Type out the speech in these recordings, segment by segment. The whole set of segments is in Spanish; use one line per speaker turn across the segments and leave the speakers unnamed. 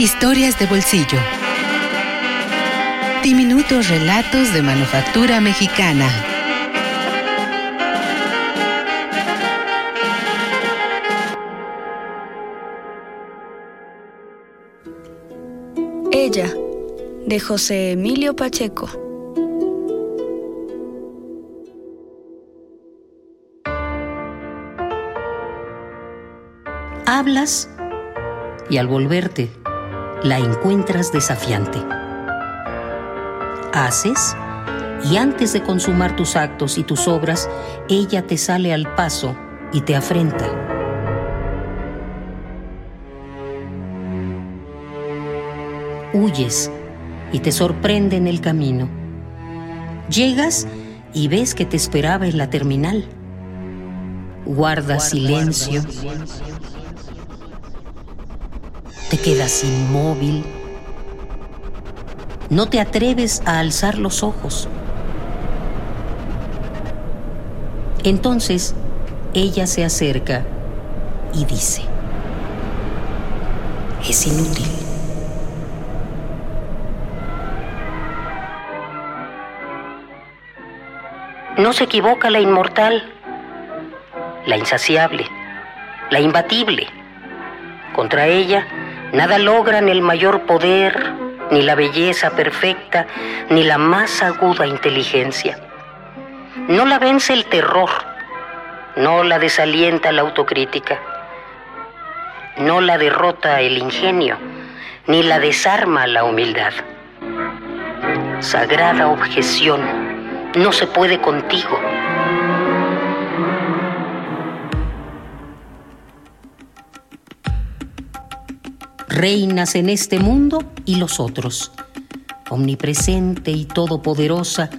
Historias de bolsillo. Diminutos relatos de manufactura mexicana.
Ella, de José Emilio Pacheco.
Hablas y al volverte la encuentras desafiante. Haces y antes de consumar tus actos y tus obras, ella te sale al paso y te afrenta. Huyes y te sorprende en el camino. Llegas y ves que te esperaba en la terminal. Guardas silencio. Te quedas inmóvil. No te atreves a alzar los ojos. Entonces ella se acerca y dice, es inútil. No se equivoca la inmortal, la insaciable, la imbatible. Contra ella nada logran el mayor poder, ni la belleza perfecta, ni la más aguda inteligencia. No la vence el terror, no la desalienta la autocrítica, no la derrota el ingenio, ni la desarma la humildad. Sagrada objeción, no se puede contigo. Reinas en este mundo y los otros. Omnipresente y todopoderosa,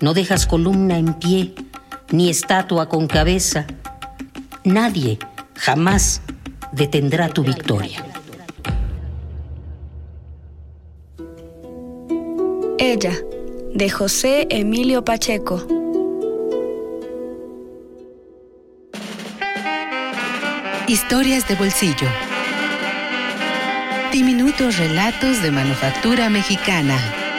no dejas columna en pie, ni estatua con cabeza. Nadie jamás detendrá tu victoria.
Ella, de José Emilio Pacheco.
Historias de bolsillo. Diminutos relatos de manufactura mexicana.